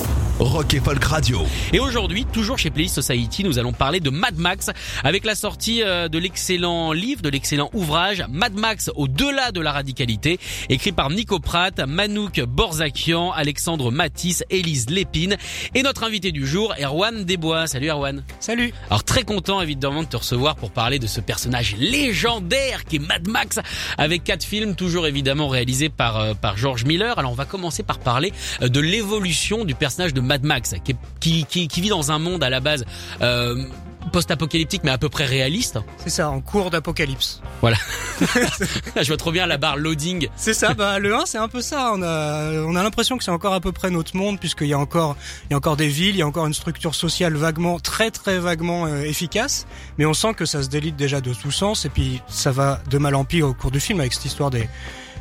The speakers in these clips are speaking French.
you Rock et Folk Radio. Et aujourd'hui, toujours chez Play Society, nous allons parler de Mad Max avec la sortie euh, de l'excellent livre, de l'excellent ouvrage Mad Max au-delà de la radicalité, écrit par Nico Pratt, Manouk Borzakian, Alexandre Matisse, Élise Lépine et notre invité du jour, Erwan Desbois. Salut Erwan. Salut. Alors très content évidemment de te recevoir pour parler de ce personnage légendaire qui est Mad Max avec quatre films toujours évidemment réalisés par euh, par George Miller. Alors on va commencer par parler euh, de l'évolution du personnage de Mad Max qui, est- qui, qui, qui vit dans un monde à la base euh, post-apocalyptique mais à peu près réaliste. C'est ça, en cours d'apocalypse. Voilà. Je vois trop bien la barre loading. C'est ça, bah le 1 c'est un peu ça. On a, on a l'impression que c'est encore à peu près notre monde puisqu'il y a encore, il y a encore des villes, il y a encore une structure sociale vaguement, très très vaguement euh, efficace. Mais on sent que ça se délite déjà de tout sens et puis ça va de mal en pire au cours du film avec cette histoire des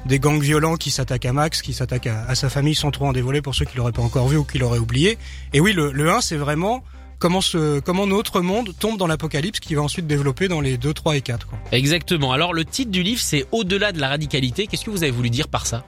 des gangs violents qui s'attaquent à Max, qui s'attaquent à, sa famille sans trop en dévoiler pour ceux qui l'auraient pas encore vu ou qui l'auraient oublié. Et oui, le, le 1 c'est vraiment comment notre monde tombe dans l'apocalypse qui va ensuite développer dans les 2, 3 et 4. Quoi. Exactement. Alors le titre du livre c'est Au-delà de la radicalité. Qu'est-ce que vous avez voulu dire par ça?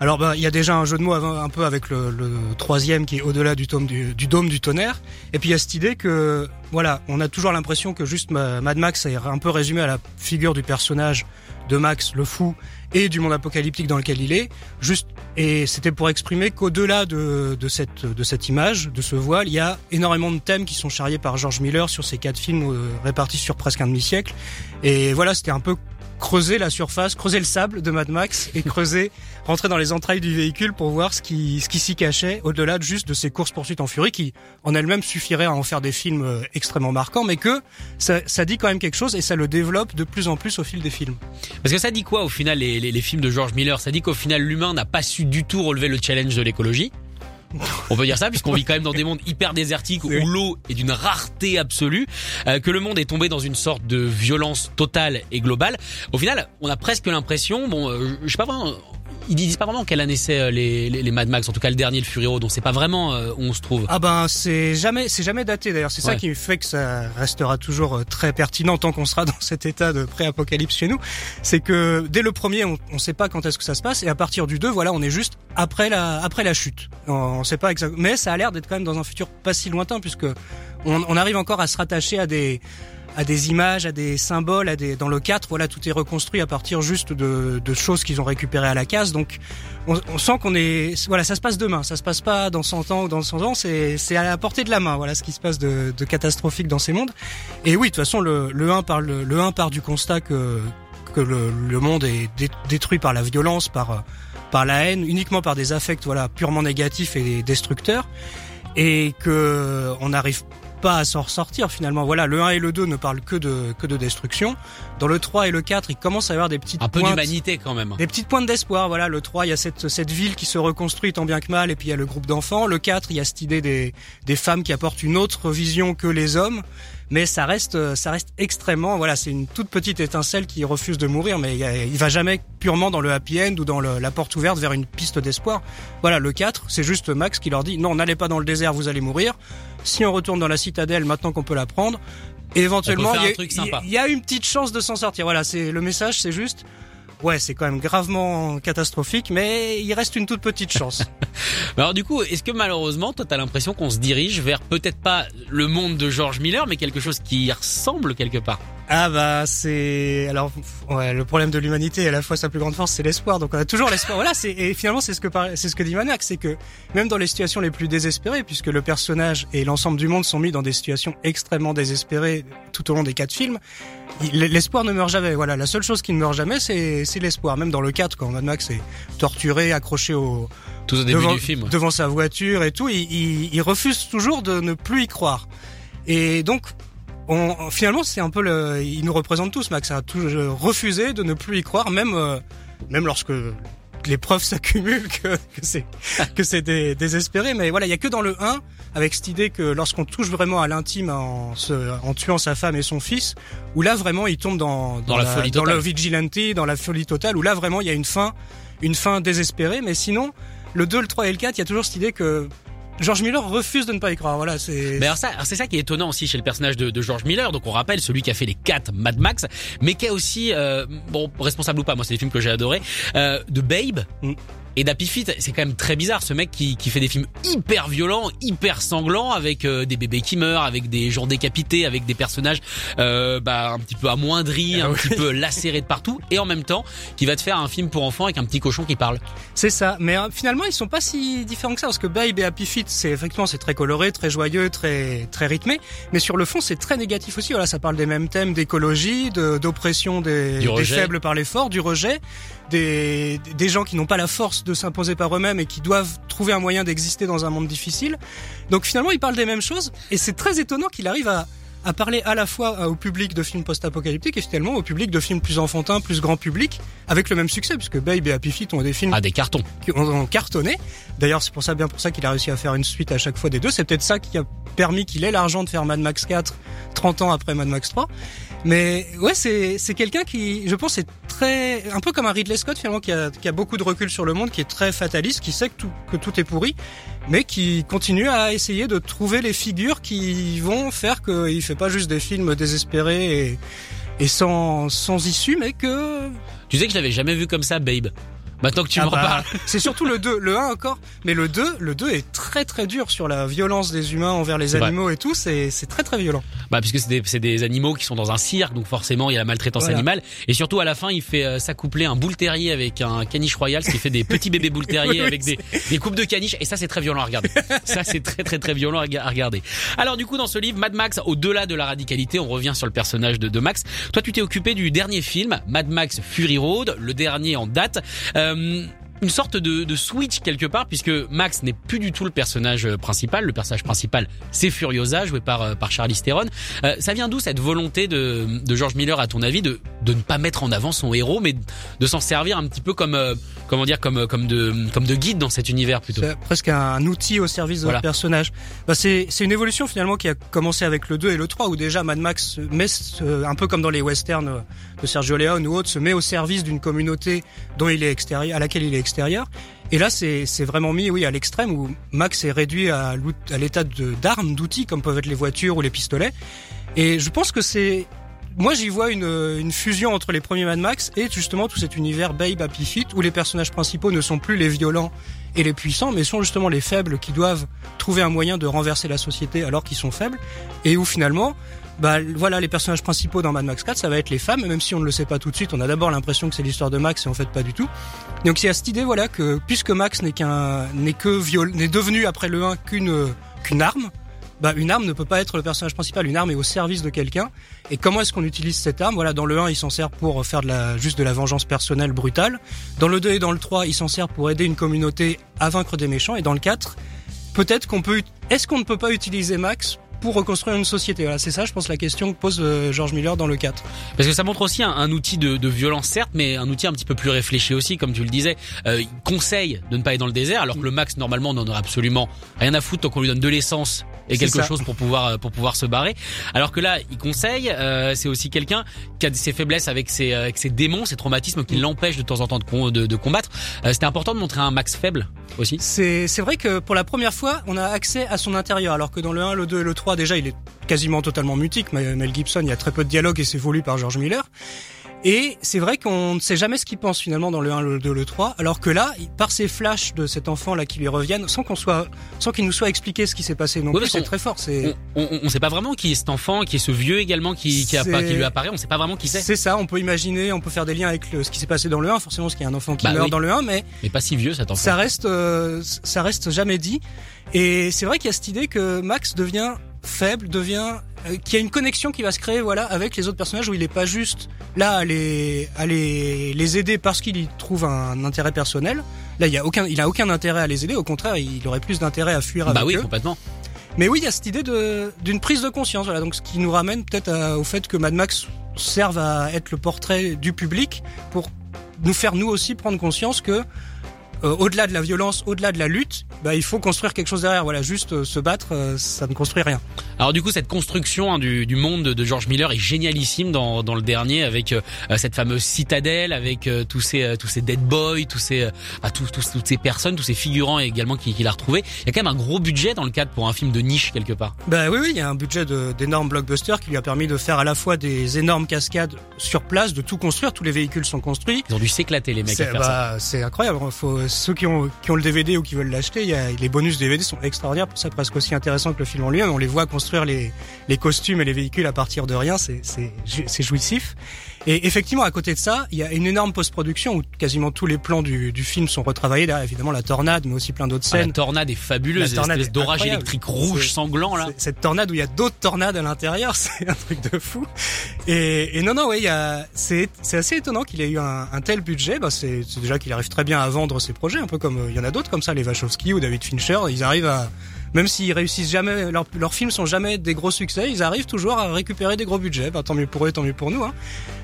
Alors bah il y a déjà un jeu de mots un peu avec le, troisième qui est au-delà du, du, du dôme du tonnerre. Et puis il y a cette idée que voilà, on a toujours l'impression que juste Ma- Mad Max est un peu résumé à la figure du personnage de Max le fou et du monde apocalyptique dans lequel il est. Juste et c'était pour exprimer qu'au-delà de, de cette de cette image, de ce voile, il y a énormément de thèmes qui sont charriés par George Miller sur ces quatre films euh, répartis sur presque un demi-siècle. Et voilà, c'était un peu creuser la surface, creuser le sable de Mad Max et creuser, rentrer dans les entrailles du véhicule pour voir ce qui, ce qui s'y cachait au-delà de juste de ces courses poursuites en furie qui en elles-mêmes suffiraient à en faire des films euh, extrêmement marquants, mais que ça, ça dit quand même quelque chose et ça le développe de plus en plus au fil des films. Parce que ça dit quoi au final les, les, les films de George Miller? Ça dit qu'au final l'humain n'a pas su du tout relever le challenge de l'écologie. On peut dire ça puisqu'on vit quand même dans des mondes hyper désertiques où l'eau est d'une rareté absolue, euh, que le monde est tombé dans une sorte de violence totale et globale. Au final, on a presque l'impression, bon, euh, je sais pas vraiment, ils disent pas vraiment quelle année c'est euh, les, les, les Mad Max, en tout cas le dernier, le Fury Road, donc c'est pas vraiment euh, où on se trouve. Ah ben c'est jamais c'est jamais daté d'ailleurs. C'est ça qui fait que ça restera toujours euh, très pertinent tant qu'on sera dans cet état de pré-apocalypse chez nous. C'est que dès le premier on, on sait pas quand est-ce que ça se passe. Et à partir du 2 voilà on est juste après la après la chute. On, on sait pas exactement mais ça a l'air d'être quand même dans un futur pas si lointain puisque on, on arrive encore à se rattacher à des à des images, à des symboles, à des dans le 4, voilà, tout est reconstruit à partir juste de, de choses qu'ils ont récupérées à la case. Donc, on, on sent qu'on est, voilà, ça se passe demain, ça se passe pas dans 100 ans ou dans 100 ans, c'est c'est à la portée de la main, voilà, ce qui se passe de, de catastrophique dans ces mondes. Et oui, de toute façon, le, le 1 part le, le 1 part du constat que que le, le monde est dé- détruit par la violence, par par la haine, uniquement par des affects, voilà, purement négatifs et destructeurs, et que on n'arrive pas à s'en ressortir finalement. Voilà, le 1 et le 2 ne parlent que de que de destruction. Dans le 3 et le 4, il commence à y avoir des petites Un peu pointes d'humanité quand même. des petites pointes d'espoir, voilà. Le 3, il y a cette, cette ville qui se reconstruit tant bien que mal, et puis il y a le groupe d'enfants. Le 4, il y a cette idée des, des femmes qui apportent une autre vision que les hommes. Mais ça reste, ça reste extrêmement, voilà, c'est une toute petite étincelle qui refuse de mourir, mais il, va jamais purement dans le happy end ou dans le- la porte ouverte vers une piste d'espoir. Voilà, le 4, c'est juste Max qui leur dit, non, n'allez pas dans le désert, vous allez mourir. Si on retourne dans la citadelle maintenant qu'on peut la prendre, éventuellement, y y il y a une petite chance de s'en sortir. Voilà, c'est le message, c'est juste, Ouais, c'est quand même gravement catastrophique, mais il reste une toute petite chance. Alors du coup, est-ce que malheureusement, toi, t'as l'impression qu'on se dirige vers peut-être pas le monde de George Miller, mais quelque chose qui y ressemble quelque part? Ah bah c'est alors ouais, le problème de l'humanité à la fois sa plus grande force c'est l'espoir. Donc on a toujours l'espoir. Voilà, c'est et finalement c'est ce que par- c'est ce que dit Manac, c'est que même dans les situations les plus désespérées, puisque le personnage et l'ensemble du monde sont mis dans des situations extrêmement désespérées tout au long des quatre films, il- l'espoir ne meurt jamais. Voilà, la seule chose qui ne meurt jamais, c'est c'est l'espoir. Même dans le 4, quand Mad Max est torturé, accroché au Tout au début devant, du film. devant sa voiture et tout, il, il- il refuse toujours de ne plus y croire. Et donc, on, finalement, c'est un peu le, il nous représente tous, Max, a toujours refusé de ne plus y croire, même, euh, même lorsque les preuves s'accumulent que, que c'est que c'est dé- désespéré. Mais voilà, il y a que dans le 1 avec cette idée que lorsqu'on touche vraiment à l'intime en, se- en tuant sa femme et son fils, où là vraiment il tombe dans Dans la folie dans le vigilante, dans la folie totale, où là vraiment il y a une fin une fin désespérée. Mais sinon, le 2, le 3 et le 4, il y a toujours cette idée que George Miller refuse de ne pas y croire. Voilà, c'est Mais alors ça, alors c'est ça qui est étonnant aussi chez le personnage de, de George Miller. Donc on rappelle celui qui a fait les quatre Mad Max, mais qui est aussi euh, bon responsable ou pas. Moi, c'est des films que j'ai adorés. Euh, de Babe. Mm. Et d'Happy Feet, c'est quand même très bizarre ce mec qui, qui fait des films hyper violents, hyper sanglants, avec euh, des bébés qui meurent, avec des gens décapités, avec des personnages euh, bah, un petit peu amoindris, Ah un oui. petit peu lacérés de partout, et en même temps qui va te faire un film pour enfants avec un petit cochon qui parle. C'est ça, mais euh, finalement ils sont pas si différents que ça parce que Babe et Happy Feet, c'est effectivement c'est très coloré, très joyeux, très très rythmé, mais sur le fond c'est très négatif aussi. Voilà, ça parle des mêmes thèmes d'écologie, de- d'oppression des, des faibles par les forts, du rejet, des des gens qui n'ont pas la force de s'imposer par eux-mêmes et qui doivent trouver un moyen d'exister dans un monde difficile. Donc finalement il parle des mêmes choses et c'est très étonnant qu'il arrive à à parler à la fois euh, au public de films post-apocalyptiques et finalement au public de films plus enfantins, plus grand public, avec le même succès, puisque Babe et Happy Feet ont des films Ah, des cartons. qui ont, ont cartonné. D'ailleurs, c'est pour ça, bien pour ça qu'il a réussi à faire une suite à chaque fois des deux. C'est peut-être ça qui a permis qu'il ait l'argent de faire Mad Max 4 30 ans après Mad Max 3. Mais ouais, c'est c'est quelqu'un qui, je pense, est très un peu comme un Ridley Scott finalement, qui a, qui a beaucoup de recul sur le monde, qui est très fataliste, qui sait que tout que tout est pourri, mais qui continue à essayer de trouver les figures qui vont faire qu'il fait pas juste des films désespérés et et sans sans issue, mais que Tu sais que je l'avais jamais vu comme ça, Babe. Maintenant que tu ah m'en bah, parles. C'est surtout le 2, le 1 encore, mais le 2, le 2 est très très dur sur la violence des humains envers les vrai. animaux et tout, c'est c'est très très violent. Bah puisque c'est des, c'est des animaux qui sont dans un cirque, donc forcément il y a la maltraitance Voilà. animale. Et surtout à la fin, il fait euh, s'accoupler un boule terrier avec un caniche royal, ce qui fait des petits bébés boule terrier Oui, avec des, des coupes de caniche. Et ça c'est très violent à regarder. ça c'est très très très violent à regarder. Alors du coup dans ce livre, Mad Max, au-delà de la radicalité, on revient sur le personnage de, de Max. Toi tu t'es occupé du dernier film, Mad Max Fury Road, le dernier en date. Euh, Um, une sorte de, de switch quelque part puisque Max n'est plus du tout le personnage euh, principal. Le personnage principal, c'est Furiosa, joué par euh, par Charlize Theron. Euh, ça vient d'où cette volonté de, de George Miller, à ton avis, de de ne pas mettre en avant son héros, mais de s'en servir un petit peu comme euh, comment dire comme comme de comme de guide dans cet univers plutôt? C'est presque un outil au service de Voilà. personnage. Bah, c'est c'est une évolution finalement qui a commencé avec le 2 et le 3 où déjà Mad Max met un peu comme dans les westerns euh, de Sergio Leone ou autres se met au service d'une communauté dont il est extérieur à laquelle il est extérieur. Et là c'est vraiment mis oui à l'extrême où Max est réduit à à l'état d'armes, d'outils comme peuvent être les voitures ou les pistolets. Et je pense que c'est moi, j'y vois une, une fusion entre les premiers Mad Max et justement tout cet univers Babe Happy Feet où les personnages principaux ne sont plus les violents et les puissants, mais sont justement les faibles qui doivent trouver un moyen de renverser la société alors qu'ils sont faibles et où finalement, bah voilà, les personnages principaux dans Mad Max 4, ça va être les femmes, même si on ne le sait pas tout de suite, on a d'abord l'impression que c'est l'histoire de Max et en fait pas du tout. Donc y a cette idée, voilà, que puisque Max n'est qu'un, n'est que viol, n'est devenu après le 1 qu'une, qu'une arme, bah, une arme ne peut pas être le personnage principal. Une arme est au service de quelqu'un. Et comment est-ce qu'on utilise cette arme? Voilà, dans le 1, il s'en sert pour faire de la, juste de la vengeance personnelle brutale. Dans le 2 et dans le 3, il s'en sert pour aider une communauté à vaincre des méchants. Et dans le 4, peut-être qu'on peut, ut- est-ce qu'on ne peut pas utiliser Max pour reconstruire une société? Voilà, c'est ça, je pense, la question que pose euh, George Miller dans le 4. Parce que ça montre aussi un, un outil de, de violence certes, mais un outil un petit peu plus réfléchi aussi, comme tu le disais. Euh, il conseille de ne pas aller dans le désert, alors que le Max normalement n'en aurait absolument rien à foutre tant qu'on lui donne de l'essence et quelque ça. chose pour pouvoir euh, pour pouvoir se barrer. Alors que là, il conseille. euh, c'est aussi quelqu'un qui a ses faiblesses avec ses euh, avec ses démons, ses traumatismes qui l'empêchent de temps en temps de, de, de combattre. Euh, C'était important de montrer un Max faible aussi. C'est, c'est vrai que pour la première fois, on a accès à son intérieur, alors que dans le 1, le 2 et le 3, déjà, il est quasiment totalement mutique. Mel Gibson, il y a très peu de dialogue et c'est voulu par George Miller. Et c'est vrai qu'on ne sait jamais ce qu'il pense finalement dans le 1, le 2, le 3, alors que là, par ces flashs de cet enfant là qui lui reviennent, sans qu'on soit, sans qu'il nous soit expliqué ce qui s'est passé non plus, parce c'est très fort. C'est, On, on sait pas vraiment qui est cet enfant, qui est ce vieux également qui qui, C'est- qui lui apparaît. On sait pas vraiment qui c'est. c'est ça. On peut imaginer, on peut faire des liens avec le- ce qui s'est passé dans le 1, forcément, parce qu'il y a un enfant qui Bah meurt oui. dans le 1, mais Mais pas si vieux cet enfant. ça reste, euh, ça reste jamais dit. Et c'est vrai qu'il y a cette idée que Max devient faible, devient, euh, qu'il y a une connexion qui va se créer, voilà, avec les autres personnages où il est pas juste là à les, à les, les aider parce qu'il y trouve un intérêt personnel. Là, il y a aucun, il a aucun intérêt à les aider. Au contraire, il aurait plus d'intérêt à fuir Bah avec oui, eux. complètement. Mais oui, il y a cette idée de d'une prise de conscience, voilà. Donc, ce qui nous ramène peut-être au fait que Mad Max serve à être le portrait du public pour nous faire nous aussi prendre conscience que euh, au-delà de la violence, au-delà de la lutte, bah, il faut construire quelque chose derrière. Voilà, juste euh, se battre, euh, ça ne construit rien. Alors du coup, cette construction hein, du, du, monde de George Miller est génialissime dans, dans le dernier, avec cette fameuse citadelle, avec tous ces tous ces dead boys, tous ces bah, tous, tous, toutes ces personnes, tous ces figurants également qu'il qui a retrouvé. Il y a quand même un gros budget dans le cadre pour un film de niche quelque part. Bah oui, oui, il y a un budget d'énormes blockbusters qui lui a permis de faire à la fois des énormes cascades sur place, de tout construire. Tous les véhicules sont construits. Ils ont dû s'éclater les mecs à faire bah, ça. C'est incroyable. Faut ceux qui ont, qui ont le DVD ou qui veulent l'acheter, il y a, les bonus DVD sont extraordinaires, pour ça presque aussi intéressant que le film en lui-même. On les voit construire les, les costumes et les véhicules à partir de rien, c'est, jouissif. Et effectivement, à côté de ça, il y a une énorme post-production où quasiment tous les plans du, du film sont retravaillés. Derrière, évidemment, la tornade, mais aussi plein d'autres scènes. Ah, la tornade est fabuleuse, la tornade d'orage électrique rouge sanglant là. Cette tornade où il y a d'autres tornades à l'intérieur, c'est un truc de fou. Et, et non, non, ouais, il y a, c'est, c'est assez étonnant qu'il ait eu un, un tel budget. Bah, c'est, c'est déjà qu'il arrive très bien à vendre ses projets, un peu comme euh, il y en a d'autres comme ça, les Wachowski ou David Fincher. Ils arrivent à même s'ils réussissent jamais, leurs films sont jamais des gros succès, ils arrivent toujours à récupérer des gros budgets. Bah, tant mieux pour eux, tant mieux pour nous. Hein.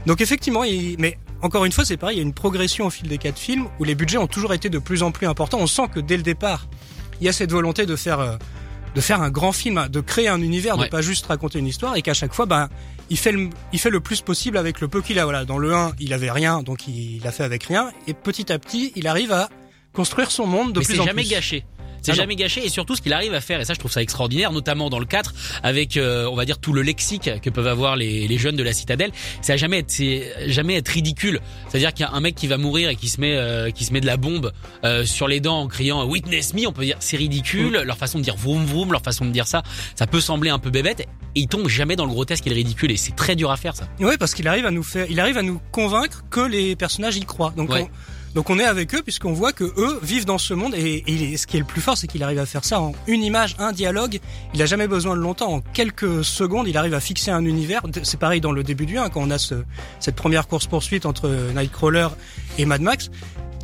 Donc effectivement, il, mais encore une fois, c'est pareil, il y a une progression au fil des quatre films où les budgets ont toujours été de plus en plus importants. On sent que dès le départ, il y a cette volonté de faire euh, de faire un grand film, de créer un univers, de pas juste raconter une histoire, et qu'à chaque fois, ben, il fait le, il fait le plus possible avec le peu qu'il a. Voilà, dans le 1, il avait rien, donc il l'a fait avec rien, et petit à petit, il arrive à construire son monde de plus en plus. Mais c'est jamais gâché. C'est ah jamais gâché et surtout ce qu'il arrive à faire et ça je trouve ça extraordinaire notamment dans le 4 avec euh, on va dire tout le lexique que peuvent avoir les, les jeunes de la citadelle, c'est jamais être c'est jamais être ridicule. C'est-à-dire qu'il y a un mec qui va mourir et qui se met euh, qui se met de la bombe euh, sur les dents en criant witness me, on peut dire c'est ridicule, mm. leur façon de dire vroom vroom, leur façon de dire ça, ça peut sembler un peu bébête et il tombe jamais dans le grotesque et le ridicule et c'est très dur à faire ça. Oui, parce qu'il arrive à nous faire il arrive à nous convaincre que les personnages y croient. Donc donc on est avec eux puisqu'on voit que eux vivent dans ce monde et, ce qui est le plus fort, c'est qu'il arrive à faire ça en une image, un dialogue. Il a jamais besoin de longtemps. En quelques secondes, il arrive à fixer un univers. C'est pareil dans le début du 1 quand on a ce, cette première course poursuite entre Nightcrawler et Mad Max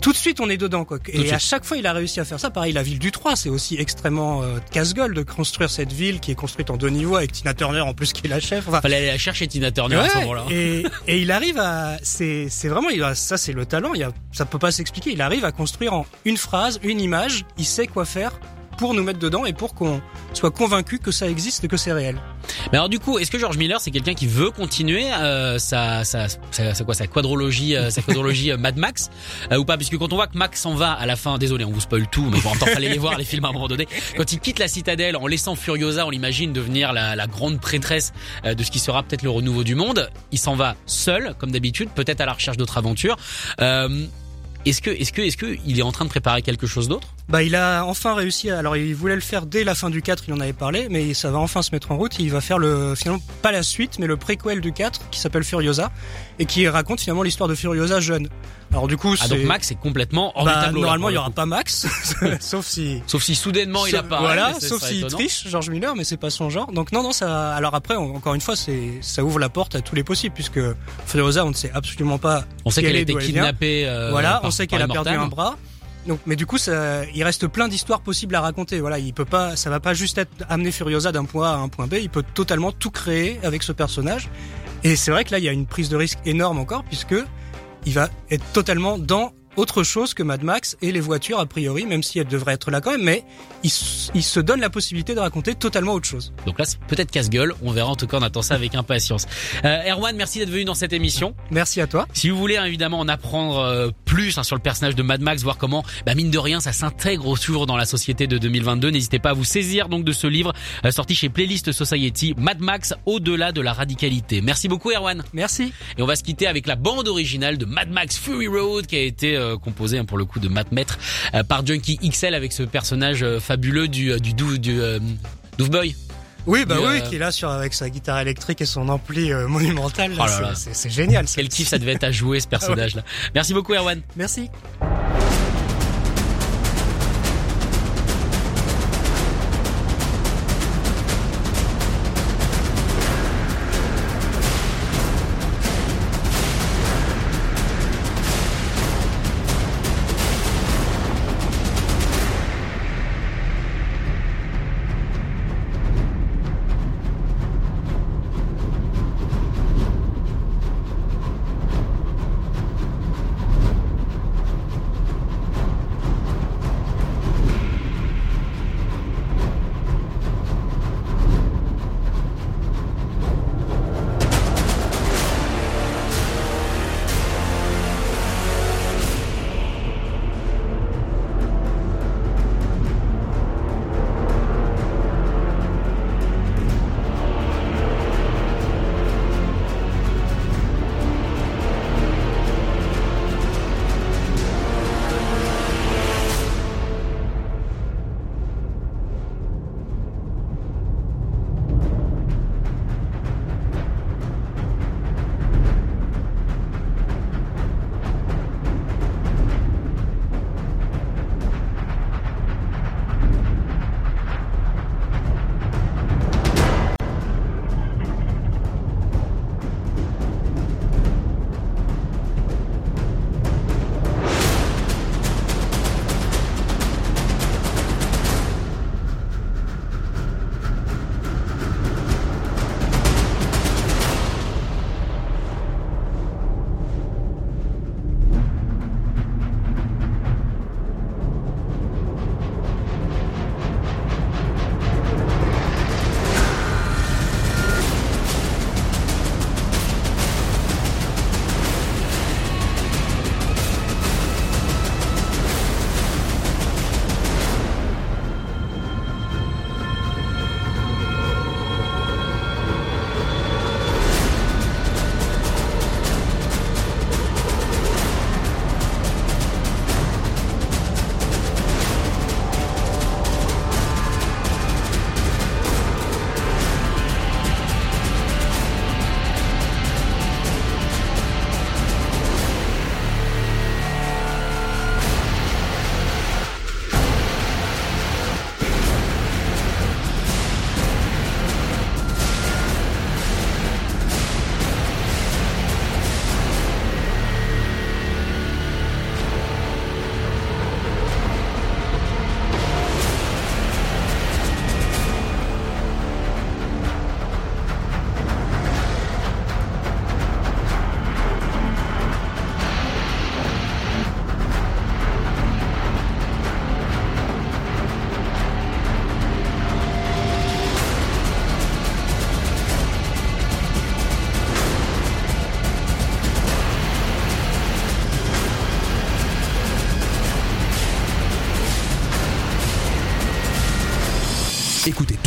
tout de suite on est dedans quoi. Et à chaque fois il a réussi à faire ça. Pareil la ville du 3 c'est aussi extrêmement euh, casse-gueule de construire cette ville qui est construite en deux niveaux avec Tina Turner en plus qui est la chef. Enfin, Fallait aller la chercher Tina Turner à ce moment-là. Et, et il arrive à c'est c'est vraiment il a, ça c'est le talent. Il a, ça peut pas s'expliquer. Il arrive à construire en une phrase une image. Il sait quoi faire pour nous mettre dedans et pour qu'on soit convaincu que ça existe et que c'est réel. Mais alors du coup, est-ce que George Miller c'est quelqu'un qui veut continuer euh, sa, sa, sa, quoi, sa quadrologie, euh, sa quadrologie euh, Mad Max euh, ou pas? Puisque quand on voit que Max s'en va à la fin, désolé, on vous spoil tout, mais bon, temps fallait les voir les films à un moment donné. Quand il quitte la citadelle en laissant Furiosa, on l'imagine devenir la, la, grande prêtresse de ce qui sera peut-être le renouveau du monde. Il s'en va seul, comme d'habitude, peut-être à la recherche d'autres aventures. Est-ce que, est-ce que, est-ce que il est en train de préparer quelque chose d'autre? Bah, il a enfin réussi. Alors, il voulait le faire dès la fin du 4, il en avait parlé, mais ça va enfin se mettre en route. Il va faire le, finalement, pas la suite, mais le préquel du 4, qui s'appelle Furiosa, et qui raconte finalement l'histoire de Furiosa jeune. Alors du coup, ah donc Max est complètement hors bah, du tableau. Normalement, il y aura pas Max, sauf si, sauf si soudainement il apparaît. Voilà, sauf s'il triche, George Miller, mais c'est pas son genre. Donc non, non, ça. Alors après, encore une fois, c'est, ça ouvre la porte à tous les possibles, puisque Furiosa, on ne sait absolument pas. On sait qu'elle a été kidnappée. Euh, voilà, on sait qu'elle a perdu un bras. Donc, mais du coup, ça, il reste plein d'histoires possibles à raconter. Voilà, il peut pas, ça va pas juste être amener Furiosa d'un point A à un point B. Il peut totalement tout créer avec ce personnage. Et c'est vrai que là, il y a une prise de risque énorme encore, puisque il va être totalement dans autre chose que Mad Max et les voitures a priori, même si elles devraient être là quand même, mais il, se donne la possibilité de raconter totalement autre chose. Donc là, peut-être casse-gueule, on verra en tout cas, on attend ça avec impatience. Euh, Erwan, merci d'être venu dans cette émission. Merci à toi. Si vous voulez hein, évidemment en apprendre euh, plus hein, sur le personnage de Mad Max, voir comment, bah, mine de rien, ça s'intègre toujours dans la société de 2022, n'hésitez pas à vous saisir donc de ce livre euh, sorti chez Playlist Society, Mad Max au-delà de la radicalité. Merci beaucoup Erwan. Merci. Et on va se quitter avec la bande originale de Mad Max Fury Road qui a été euh, composé hein, pour le coup de Matt Maître euh, par Junkie XL avec ce personnage euh, fabuleux du du du, du Boy. Oui, bah oui, qui est là sur avec sa guitare électrique et son ampli monumental. Oh c'est génial. Quel kiff ça devait être à jouer ce personnage-là. Merci beaucoup, Erwan. Merci.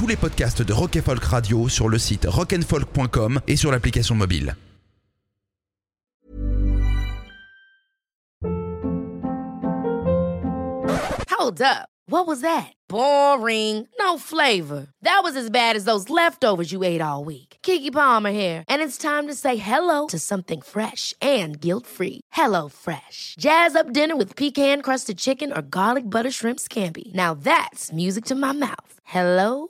Tous les podcasts de Rock Folk Radio sur le site rockandfolk.com et sur l'application mobile. Hold up. What was that? Boring. No flavor. That was as bad as those leftovers you ate all week. Kiki Palmer here, and it's time to say hello to something fresh and guilt-free. Hello Fresh. Jazz up dinner with pecan-crusted chicken or garlic butter shrimp scampi. Now that's music to my mouth. Hello